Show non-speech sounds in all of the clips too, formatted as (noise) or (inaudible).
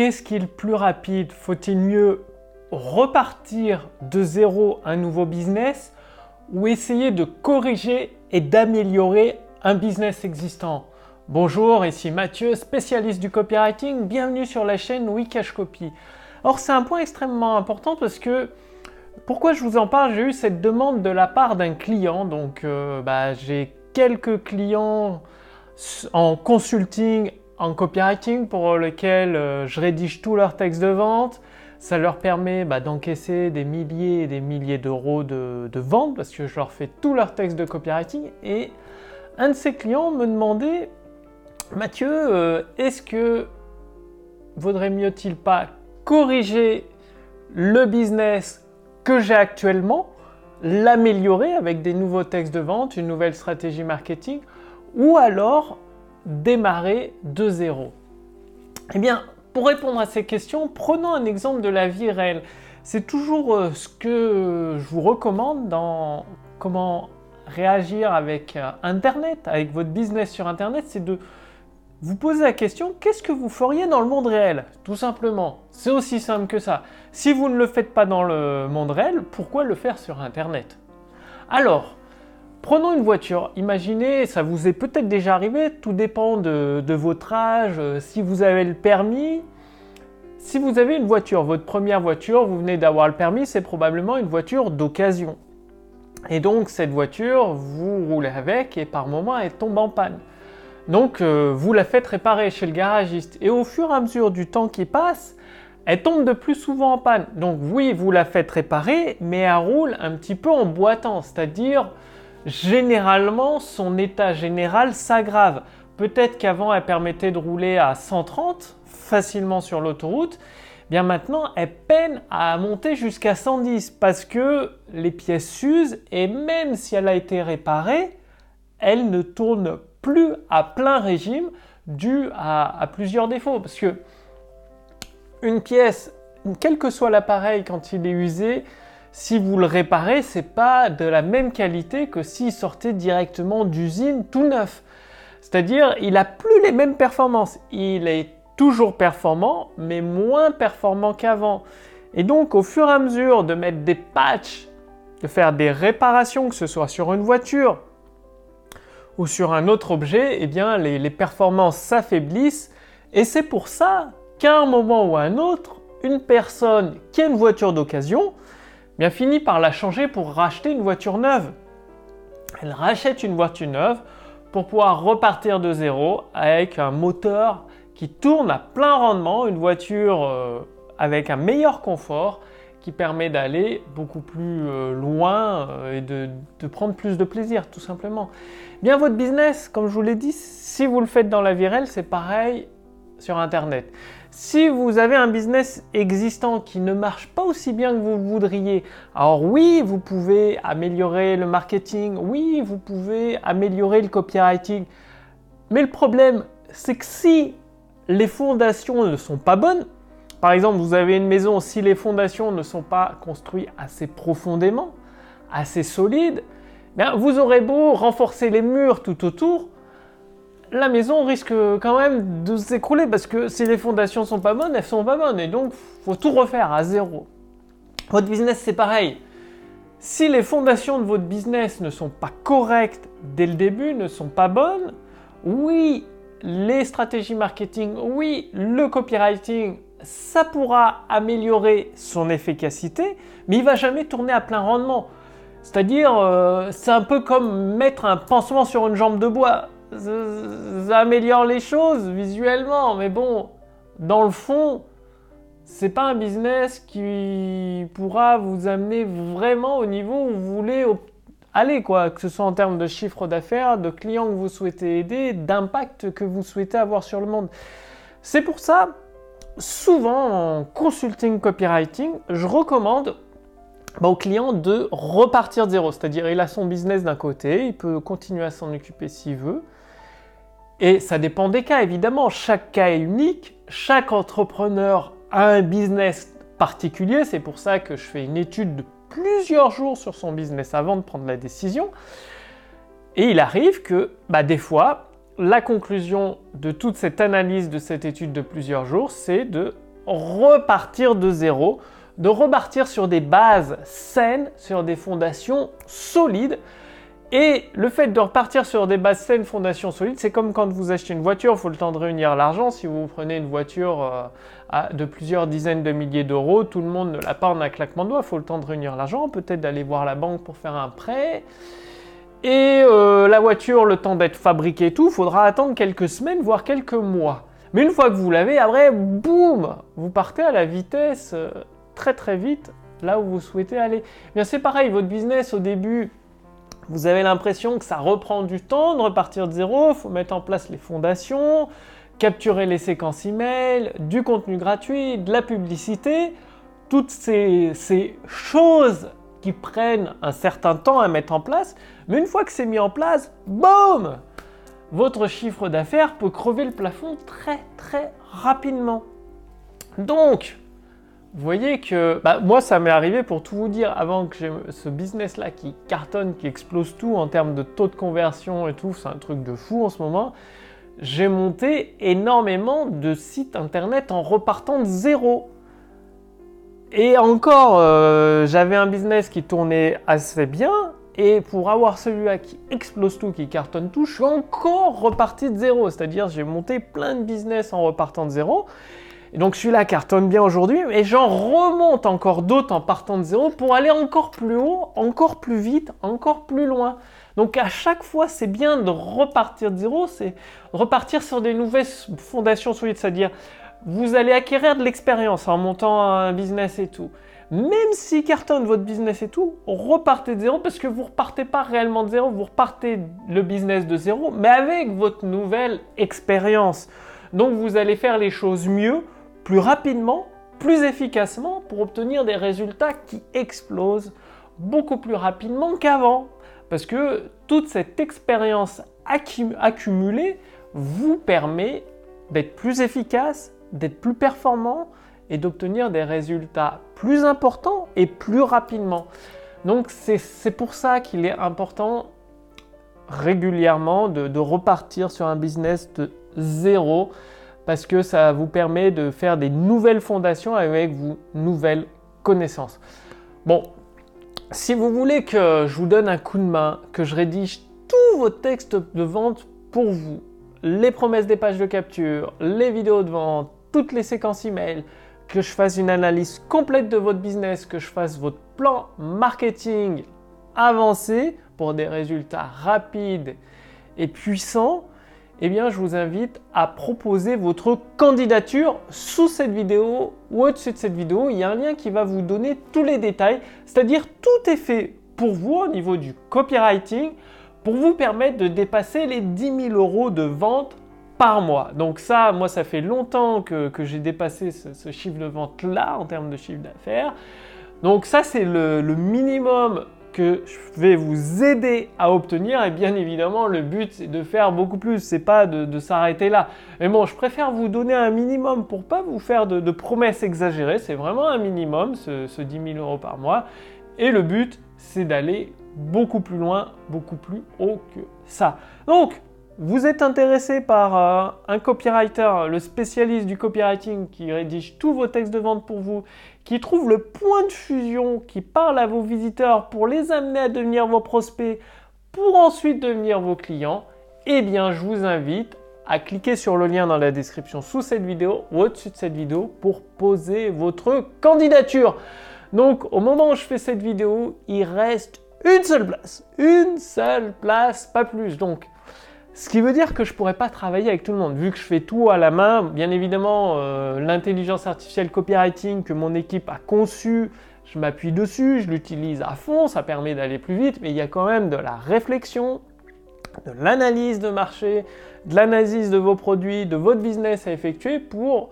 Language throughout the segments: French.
qu'est-ce qui est plus rapide? Faut-il mieux repartir de zéro un nouveau business ou essayer de corriger et d'améliorer un business existant? Bonjour, ici Mathieu, spécialiste du copywriting. Bienvenue sur la chaîne Wikash Copy. Or, c'est un point extrêmement important parce que pourquoi je vous en parle? J'ai eu cette demande de la part d'un client. Donc, euh, bah, j'ai quelques clients en consulting, en copywriting pour lesquels euh, je rédige tous leurs textes de vente. Ça leur permet bah, d'encaisser des milliers et des milliers d'euros de, de vente parce que je leur fais tous leurs textes de copywriting. Et un de ces clients me demandait Mathieu, euh, est-ce que vaudrait mieux-il pas corriger le business que j'ai actuellement, l'améliorer avec des nouveaux textes de vente, une nouvelle stratégie marketing, ou alors démarrer de zéro Eh bien, pour répondre à ces questions, prenons un exemple de la vie réelle. C'est toujours euh, ce que je vous recommande dans comment réagir avec euh, Internet, avec votre business sur Internet, c'est de vous poser la question qu'est-ce que vous feriez dans le monde réel Tout simplement? C'est aussi simple que ça. Si vous ne le faites pas dans le monde réel, pourquoi le faire sur Internet? Alors, Prenons une voiture. Imaginez, ça vous est peut-être déjà arrivé, tout dépend de, votre âge, euh, si vous avez le permis. Si vous avez une voiture, votre première voiture, vous venez d'avoir le permis, c'est probablement une voiture d'occasion. Et donc cette voiture, vous roulez avec et par moment elle tombe en panne. Donc euh, vous la faites réparer chez le garagiste. Et au fur et à mesure du temps qui passe, elle tombe de plus souvent en panne. Donc oui, vous la faites réparer, mais elle roule un petit peu en boitant, c'est-à-dire généralement, son état général s'aggrave. Peut-être qu'avant, elle permettait de rouler à 130 facilement sur l'autoroute. Bien maintenant, elle peine à monter jusqu'à 110 parce que les pièces s'usent et même si elle a été réparée, elle ne tourne plus à plein régime dû à, à plusieurs défauts. Parce que une pièce, quel que soit l'appareil quand il est usé, si vous le réparez, c'est pas de la même qualité que s'il sortait directement d'usine tout neuf. C'est-à-dire, il a plus les mêmes performances. Il est toujours performant, mais moins performant qu'avant. Et donc, au fur et à mesure de mettre des patchs, de faire des réparations, que ce soit sur une voiture ou sur un autre objet, eh bien, les, les performances s'affaiblissent. Et c'est pour ça qu'à un moment ou à un autre, une personne qui a une voiture d'occasion, bien par la changer pour racheter une voiture neuve. Elle rachète une voiture neuve pour pouvoir repartir de zéro avec un moteur qui tourne à plein rendement, une voiture euh, avec un meilleur confort qui permet d'aller beaucoup plus euh, loin euh, et de, prendre plus de plaisir tout simplement. Bien votre business, comme je vous l'ai dit, si vous le faites dans la vie réelle, c'est pareil sur Internet. Si vous avez un business existant qui ne marche pas aussi bien que vous voudriez, alors oui, vous pouvez améliorer le marketing, oui, vous pouvez améliorer le copywriting, mais le problème, c'est que si les fondations ne sont pas bonnes, par exemple, vous avez une maison, si les fondations ne sont pas construites assez profondément, assez solides, bien, vous aurez beau renforcer les murs tout autour, la maison risque quand même de s'écrouler parce que si les fondations sont pas bonnes, elles sont pas bonnes et donc faut tout refaire à zéro. Votre business c'est pareil. Si les fondations de votre business ne sont pas correctes dès le début, ne sont pas bonnes, oui, les stratégies marketing, oui, le copywriting, ça pourra améliorer son efficacité, mais il va jamais tourner à plein rendement. C'est-à-dire, euh, c'est un peu comme mettre un pansement sur une jambe de bois ça, améliore les choses visuellement, mais bon, dans le fond, c'est pas un business qui pourra vous amener vraiment au niveau où vous voulez aller, quoi, que ce soit en termes de chiffre d'affaires, de clients que vous souhaitez aider, d'impact que vous souhaitez avoir sur le monde. C'est pour ça, souvent en consulting copywriting, je recommande bah, au client de repartir de zéro. C'est-à-dire, il a son business d'un côté, il peut continuer à s'en occuper s'il veut. Et ça dépend des cas, évidemment. Chaque cas est unique. Chaque entrepreneur a un business particulier. C'est pour ça que je fais une étude de plusieurs jours sur son business avant de prendre la décision. Et il arrive que, bah, des fois, la conclusion de toute cette analyse, de cette étude de plusieurs jours, c'est de repartir de zéro, de repartir sur des bases saines, sur des fondations solides. Et le fait de repartir sur des bases saines, fondations solides, c'est comme quand vous achetez une voiture, il faut le temps de réunir l'argent. Si vous prenez une voiture euh, de plusieurs dizaines de milliers d'euros, tout le monde ne l'a pas en un claquement de doigts, il faut le temps de réunir l'argent, peut-être d'aller voir la banque pour faire un prêt. Et euh, la voiture, le temps d'être fabriquée tout, il faudra attendre quelques semaines, voire quelques mois. Mais une fois que vous l'avez, après, boum, vous partez à la vitesse euh, très très vite là où vous souhaitez aller. C'est pareil, votre business au début, vous avez l'impression que ça reprend du temps de repartir de zéro, faut mettre en place les fondations, capturer les séquences email, du contenu gratuit, de la publicité, toutes ces, ces choses qui prennent un certain temps à mettre en place, mais une fois que c'est mis en place, boum Votre chiffre d'affaires peut crever le plafond très très rapidement. Donc, voyez que bah, moi, ça m'est arrivé pour tout vous dire, avant que j'ai ce business-là qui cartonne, qui explose tout en termes de taux de conversion et tout, c'est un truc de fou en ce moment. J'ai monté énormément de sites internet en repartant de zéro. Et encore, euh, j'avais un business qui tournait assez bien. Et pour avoir celui-là qui explose tout, qui cartonne tout, je suis encore reparti de zéro. C'est-à-dire, j'ai monté plein de business en repartant de zéro. Et donc celui-là cartonne bien aujourd'hui, et j'en remonte encore d'autres en partant de zéro pour aller encore plus haut, encore plus vite, encore plus loin. Donc à chaque fois, c'est bien de repartir de zéro, c'est repartir sur des nouvelles fondations solides, c'est-à-dire vous allez acquérir de l'expérience en montant un business et tout. Même si cartonne votre business et tout, repartez de zéro parce que vous repartez pas réellement de zéro, vous repartez le business de zéro, mais avec votre nouvelle expérience. Donc vous allez faire les choses mieux, plus rapidement, plus efficacement pour obtenir des résultats qui explosent beaucoup plus rapidement qu'avant. Parce que toute cette expérience accumulée vous permet d'être plus efficace, d'être plus performant et d'obtenir des résultats plus importants et plus rapidement. Donc c'est pour ça qu'il est important régulièrement de, repartir sur un business de zéro parce que ça vous permet de faire des nouvelles fondations avec vos nouvelles connaissances. Bon, si vous voulez que je vous donne un coup de main, que je rédige tous vos textes de vente pour vous, les promesses des pages de capture, les vidéos de vente, toutes les séquences email, que je fasse une analyse complète de votre business, que je fasse votre plan marketing avancé pour des résultats rapides et puissants, eh bien, je vous invite à proposer votre candidature sous cette vidéo ou au-dessus de cette vidéo. Il y a un lien qui va vous donner tous les détails, c'est-à-dire tout est fait pour vous au niveau du copywriting pour vous permettre de dépasser les 10 000 euros de vente par mois. Donc ça, moi, ça fait longtemps que, j'ai dépassé ce, chiffre de vente-là en termes de chiffre d'affaires. Donc ça, c'est le minimum que je vais vous aider à obtenir et bien évidemment le but c'est de faire beaucoup plus, c'est pas de, s'arrêter là. Mais bon, je préfère vous donner un minimum pour pas vous faire de, promesses exagérées, c'est vraiment un minimum ce, ce 10 000 euros par mois et le but c'est d'aller beaucoup plus loin, beaucoup plus haut que ça. Donc vous êtes intéressé par euh, un copywriter, le spécialiste du copywriting qui rédige tous vos textes de vente pour vous, qui trouve le point de fusion, qui parle à vos visiteurs pour les amener à devenir vos prospects, pour ensuite devenir vos clients, eh bien je vous invite à cliquer sur le lien dans la description sous cette vidéo ou au-dessus de cette vidéo pour poser votre candidature. Donc au moment où je fais cette vidéo, il reste une seule place. Une seule place, pas plus. Ce qui veut dire que je pourrais pas travailler avec tout le monde, vu que je fais tout à la main. Bien évidemment, euh, l'intelligence artificielle copywriting que mon équipe a conçue, je m'appuie dessus, je l'utilise à fond, ça permet d'aller plus vite, mais il y a quand même de la réflexion, de l'analyse de marché, de l'analyse de vos produits, de votre business à effectuer pour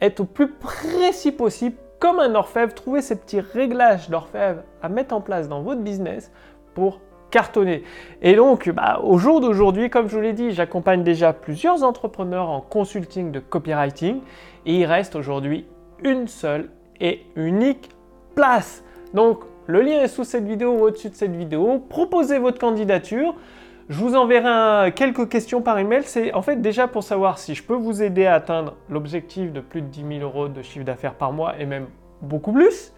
être au plus précis possible, comme un orfèvre, trouver ces petits réglages d'orfèvre à mettre en place dans votre business pour cartonner. Et donc, bah, au jour d'aujourd'hui, comme je vous l'ai dit, j'accompagne déjà plusieurs entrepreneurs en consulting de copywriting et il reste aujourd'hui une seule et unique place. Donc, le lien est sous cette vidéo ou au-dessus de cette vidéo. Proposez votre candidature. Je vous enverrai quelques questions par email. C'est en fait déjà pour savoir si je peux vous aider à atteindre l'objectif de plus de 10 000 euros de chiffre d'affaires par mois et même beaucoup plus.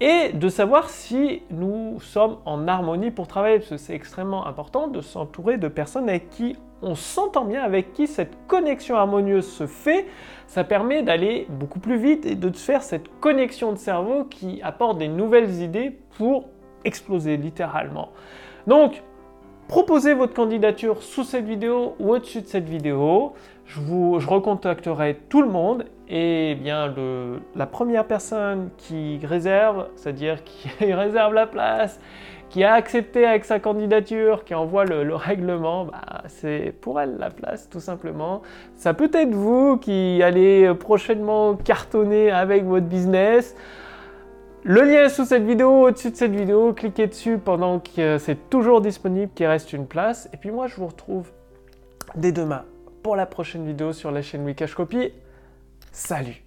Et de savoir si nous sommes en harmonie pour travailler, parce que c'est extrêmement important de s'entourer de personnes avec qui on s'entend bien, avec qui cette connexion harmonieuse se fait. Ça permet d'aller beaucoup plus vite et de faire cette connexion de cerveau qui apporte des nouvelles idées pour exploser littéralement. Donc, proposez votre candidature sous cette vidéo ou au-dessus de cette vidéo. Je, recontacterai tout le monde et bien le, la première personne qui réserve, c'est-à-dire (laughs) qui réserve la place, qui a accepté avec sa candidature, qui envoie le, règlement, bah, c'est pour elle la place tout simplement. Ça peut être vous qui allez prochainement cartonner avec votre business. Le lien est sous cette vidéo, au-dessus de cette vidéo, cliquez dessus pendant que c'est toujours disponible, qu'il reste une place. Et puis moi, je vous retrouve dès demain pour la prochaine vidéo sur la chaîne Wikash Copy. Salut